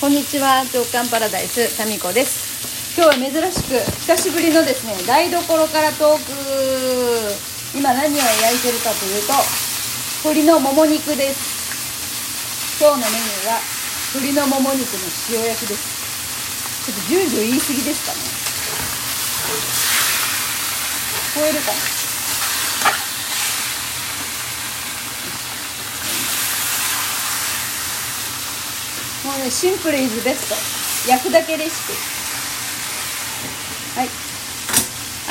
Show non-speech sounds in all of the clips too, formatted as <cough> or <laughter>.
こんにちは長官パラダイスタミコです。今日は珍しく久しぶりのですね台所からトーク。今何を焼いてるかというと鶏のもも肉です。今日のメニューは鶏のもも肉の塩焼きです。ちょっとジュージュー言い過ぎですかね。聞こえるかな？シンプルイズベスト。焼くだけレシピ。はい。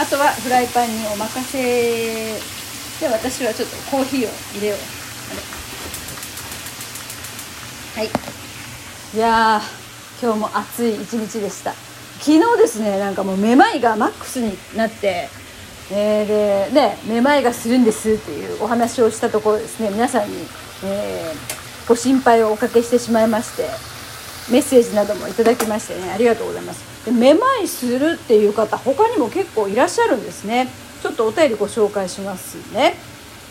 あとはフライパンにお任せ。で私はちょっとコーヒーを入れよう。はい。いや今日も暑い一日でした。昨日ですねなんかもうめまいがマックスになって。えー、でねめまいがするんですっていうお話をしたところですね。皆さんに、えーご心配をおかけしてしまいまして。メッセージなどもいただきましてねありがとうございます。でめまいするっていう方他にも結構いらっしゃるんですね。ちょっとお便りご紹介しますね。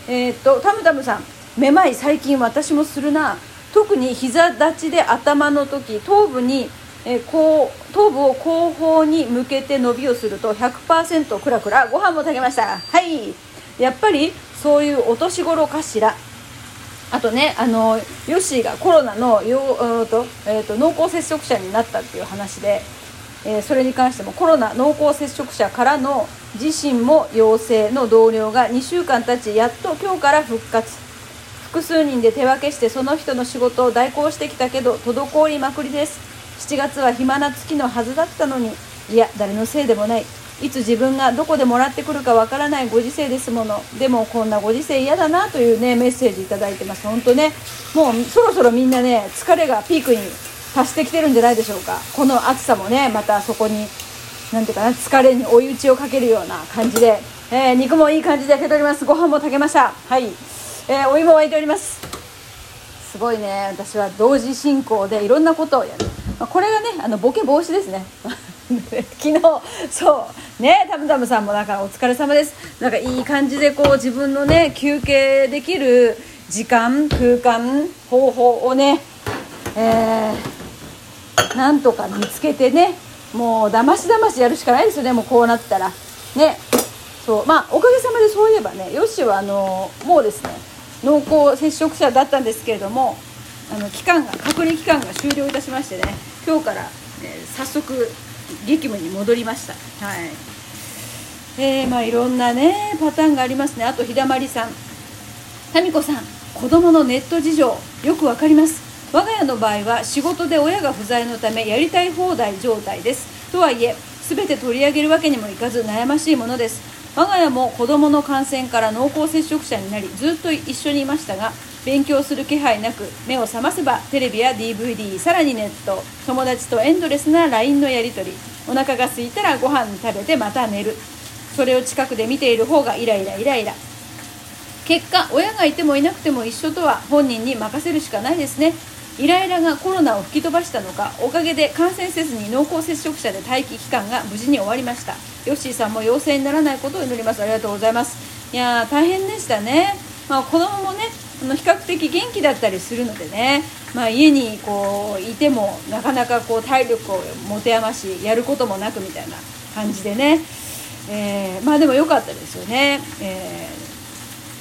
えー、っとタムタムさん。めまい最近私もするな。特に膝立ちで頭の時頭部にえ、こう頭部を後方に向けて伸びをすると100%クラクラご飯も炊けました。はい。やっぱりそういうお年頃かしら。あとねあのヨッシーがコロナのようと、えーと、濃厚接触者になったっていう話で、えー、それに関してもコロナ濃厚接触者からの自身も陽性の同僚が2週間経ちやっと今日から復活。複数人で手分けしてその人の仕事を代行してきたけど滞りまくりです。7月は暇な月のはずだったのにいや誰のせいでもない。いつ自分がどこでもらってくるかわからないご時世ですもの。でもこんなご時世嫌だなというねメッセージ頂いてます。本当ねもうそろそろみんなね疲れがピークに達してきてるんじゃないでしょうか。この暑さもねまたそこに何ていうかな疲れに追い打ちをかけるような感じで、えー、肉もいい感じで焼けております。ご飯も炊けました。はい、えー、お湯も沸いております。すごいね。私は同時進行でいろんなことをやる、まあ、これがねあのボケ防止ですね。<laughs> 昨日そう。ねタムタムさんもだからお疲れ様です。なんかいい感じでこう自分のね休憩できる時間空間方法をね、えー、なんとか見つけてねもうだましだましやるしかないですよねもうこうなったら。ね。そう。まあおかげさまでそういえばねよしはあのもうですね濃厚接触者だったんですけれどもあの期間が隔離期間が終了いたしましてね今日から、ね、早速激務に戻りました。はい。えー、まあいろんなねパターンがありますね。あと日だまりさん。民子さん子供のネット事情よくわかります。我が家の場合は仕事で親が不在のためやりたい放題状態です。とはいえ全て取り上げるわけにもいかず悩ましいものです。我が家も子供の感染から濃厚接触者になりずっと一緒にいましたが勉強する気配なく目を覚ませばテレビや DVD さらにネット友達とエンドレスな LINE のやり取りお腹が空いたらご飯食べてまた寝る。それを近くで見ている方がイライライライラ。結果親がいてもいなくても一緒とは本人に任せるしかないですね。イライラがコロナを吹き飛ばしたのかおかげで感染せずに濃厚接触者で待機期間が無事に終わりました。ヨッシーさんも陽性にならないことを祈ります。ありがとうございます。いやー大変でしたね。まあ、子供もねあの比較的元気だったりするのでね、まあ、家にこういてもなかなかこう体力を持て余しやることもなくみたいな感じでね、えー、まあでも良かったですよね,、え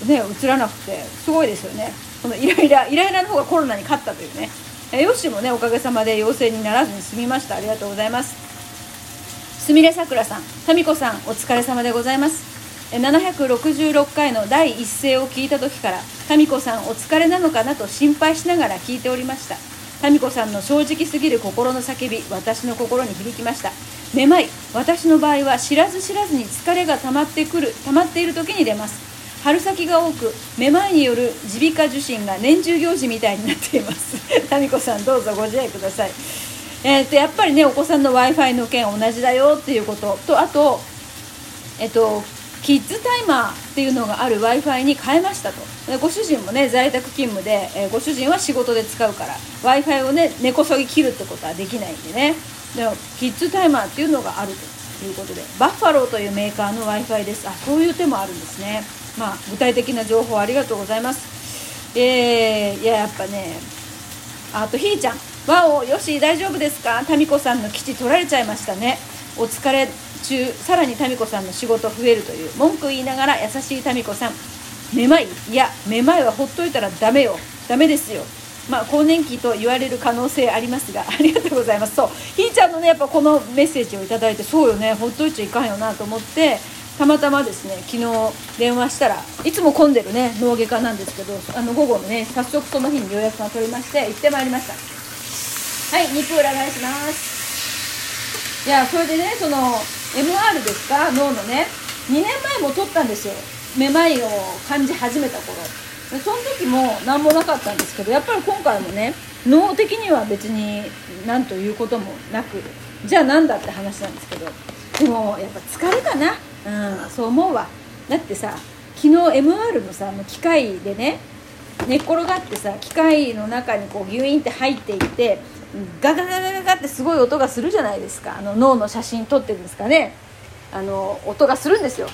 ー、ね映らなくてすごいですよね。このイライライライラの方がコロナに勝ったというね、えー、よしもねおかげさまで陽性にならずに済みました。ありがとうございます。すみれさくらさん民子さんお疲れ様でございます。766回の第一声を聞いた時から民子さんお疲れなのかなと心配しながら聞いておりました。民子さんの正直すぎる心の叫び私の心に響きました。めまい私の場合は知らず知らずに疲れが溜まってくる溜まっている時に出ます。春先が多くめまいによる耳鼻科受診が年中行事みたいになっています。<laughs> 民子さんどうぞご自愛ください。えー、とやっぱりねお子さんの w i f i の件同じだよっていうこととあとえっとキッズタイマーっていうのがある w i f i に変えましたと。ご主人もね在宅勤務で、えー、ご主人は仕事で使うから w i f i をね根こそぎ切るってことはできないんでね。でキッズタイマーっていうのがあるということでバッファローというメーカーの w i f i です。あそういう手もあるんですね。まあ具体的な情報ありがとうございます。えー、いややっぱねあとひーちゃん「わおよし大丈夫ですか？民子さんの基地取られちゃいましたね。お疲れ。中さらに民子さんの仕事増えるという文句言いながら優しい民子さん。めまい。いやめまいはほっといたらダメよ。ダメですよ。まあ、更年期と言われる可能性ありますが <laughs> ありがとうございます。そう。ひーちゃんのねやっぱこのメッセージを頂いてそうよね。ほっといちゃいかんよなと思ってたまたまですね昨日電話したらいつも混んでるね脳外科なんですけどあの午後のね早速その日に予約が取れまして行ってまいりました。はい肉裏返します。いやそれでねその MR ですか？脳のね。2年前も取ったんですよ。めまいを感じ始めた頃。でその時も何もなかったんですけどやっぱり今回もね脳的には別に何ということもなくじゃあ何だって話なんですけどでもやっぱ疲れかな。うんそう思うわ。だってさ昨日 MR のさ機械でね寝っ転がってさ機械の中にこうギュインって入っていってガガガガガガってすごい音がするじゃないですか。あの脳の写真撮ってるんですかね。あの音がするんですよ。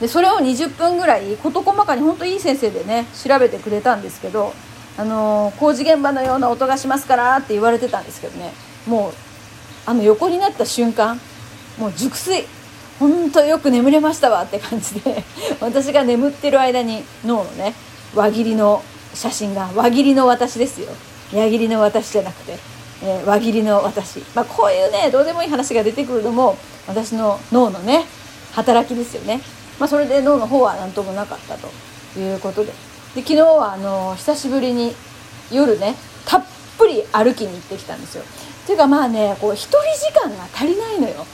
でそれを20分ぐらい事細かに本当いい先生でね調べてくれたんですけどあの工事現場のような音がしますからって言われてたんですけどね。もうあの横になった瞬間もう熟睡。本当よく眠れましたわって感じで <laughs> 私が眠ってる間に脳のね輪切りの写真が輪切りの私ですよ。矢切りの私じゃなくて、えー、輪切りの私、まあ、こういうねどうでもいい話が出てくるのも私の脳のね働きですよね。まあ、それで脳の方は何ともなかったということで。で昨日はあの久しぶりに夜ねたっぷり歩きに行ってきたんですよ。っていうかまあねこう1人時間が足りないのよ、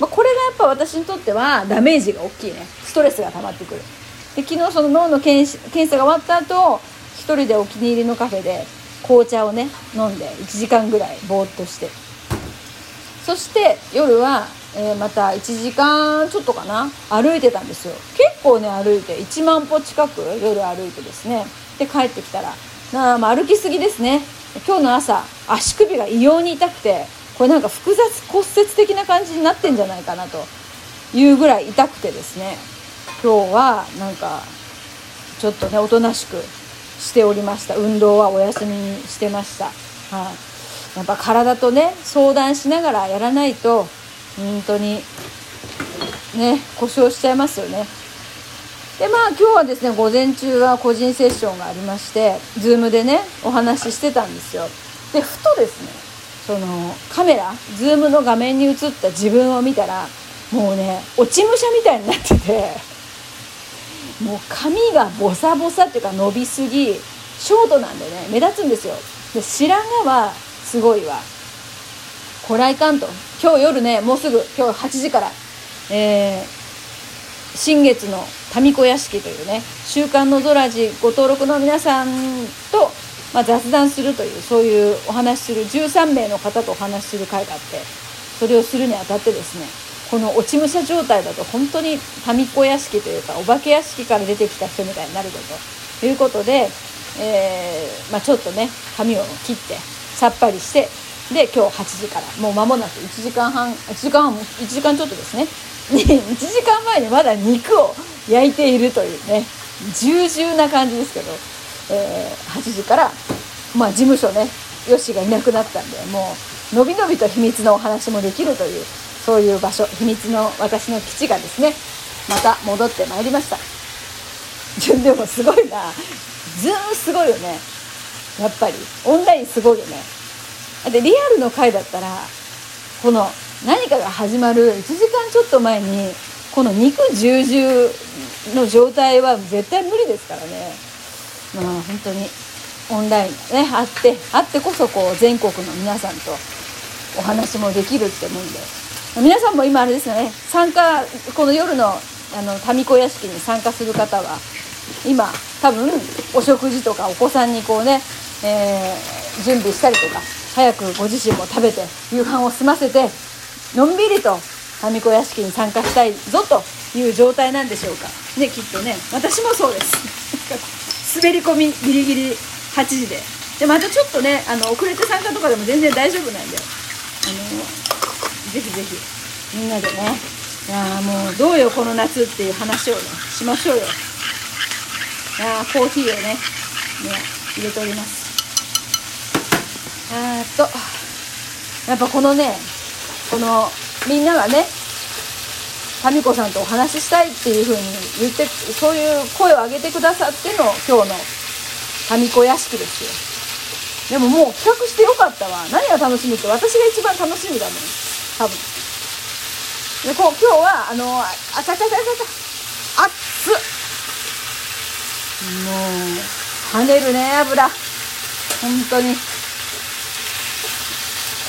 まあ、これがやっぱ私にとってはダメージが大きいね。ストレスが溜まってくる。で昨日その脳の検検査が終わった後1人でお気に入りのカフェで紅茶をね飲んで1時間ぐらいぼーっとして。そして夜はえー、また1時間ちょっとかな歩いてたんですよ。結構ね歩いて1万歩近く夜歩いてですね。で帰ってきたらなあ、まあ、歩きすぎですね。今日の朝足首が異様に痛くてこれなんか複雑骨折的な感じになってんじゃないかなというぐらい痛くてですね。今日はなんかちょっとねおとなしくしておりました。運動はお休みにしてました。はい、やっぱ体とね相談しながらやらないと本当にね故障しちゃいますよね。でまあ今日はですね午前中は個人セッションがありまして Zoom でねお話ししてたんですよ。でふとですねそのカメラ Zoom の画面に映った自分を見たらもうね落ち武者みたいになってて。もう髪がボサボサっていうか伸びすぎショートなんでね目立つんですよ。で白髪はすごいわ。こらいかんと。今日夜ねもうすぐ今日8時から、えー、新月の民子屋敷というね「週刊のゾラジ」ご登録の皆さんと、まあ、雑談するというそういうお話しする13名の方とお話しする会があってそれをするにあたってですねこの落ち武者状態だと本当に民子屋敷というかお化け屋敷から出てきた人みたいになるぞということで、えー、まあ、ちょっとね髪を切ってさっぱりしてで今日8時からもう間もなく1時間半1時間半1時間ちょっとですね。1時間前にまだ肉を焼いているというね重々な感じですけど、えー、8時からまあ事務所ねよしがいなくなったんでもうのびのびと秘密のお話もできるというそういう場所秘密の私の基地がですねまた戻ってまいりました。でもすごいな。ズームすごいよね。やっぱり。オンラインすごいよね。でリアルの回だったらこの何かが始まる1時間ちょっと前にこの肉重々の状態は絶対無理ですからね。まあ本当にオンラインねあってあってこそこう全国の皆さんとお話もできるって思うんで。皆さんも今あれですよね。参加この夜のあの民子屋敷に参加する方は今多分お食事とかお子さんにこうね、えー、準備したりとか早くご自身も食べて夕飯を済ませてのんびりと民子屋敷に参加したいぞという状態なんでしょうか。ねきっとね私もそうです。<laughs> 滑り込みギリギリ8時で。でまたちょっとねあの遅れて参加とかでも全然大丈夫なんで。あのぜひぜひみんなでねいやもうどうよこの夏っていう話をねしましょうよ。いやコーヒーをねね入れておりますあとやっぱこのねこのみんながね民子さんとお話ししたいっていう風に言ってそういう声を上げてくださっての今日の民子屋敷ですよでももう企画してよかったわ何が楽しみって私が一番楽しみだもん多分。でこう今日はあのあちゃちゃちゃちゃちゃ熱っもう跳ねるね油本当に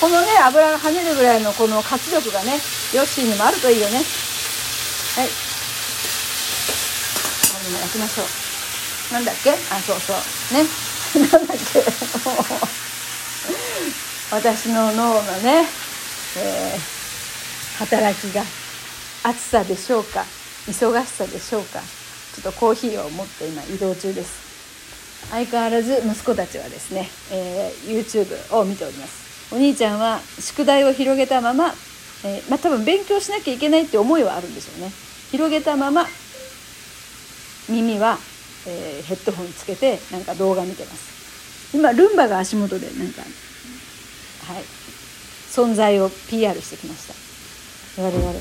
このね油が跳ねるぐらいのこの活力がねヨッシーにもあるといいよねはいこれも焼きましょうなんだっけあそうそうねなんだっけ私の脳のね、えー、働きが暑さでしょうか忙しさでしょうかちょっとコーヒーを持って今移動中です。相変わらず息子たちはですね、えー、YouTube を見ております。お兄ちゃんは宿題を広げたまま、えー、まあ、多分勉強しなきゃいけないって思いはあるんでしょうね。広げたまま耳は、えー、ヘッドホンつけてなんか動画見てます。今ルンバが足元でなんかはい存在を PR してきました。我々。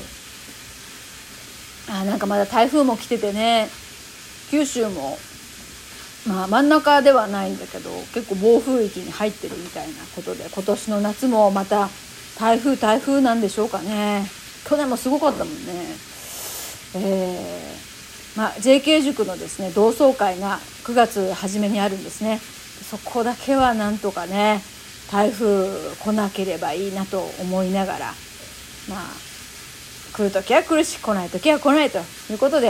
あなんかまだ台風も来ててね。九州もまあ、真ん中ではないんだけど結構暴風域に入ってるみたいなことで今年の夏もまた台風台風なんでしょうかね。去年もすごかったもんね。えー、まあ、JK 塾のですね同窓会が9月初めにあるんですね。そこだけはなんとかね台風来なければいいなと思いながらまあ来る時は来るし来ない時は来ないということで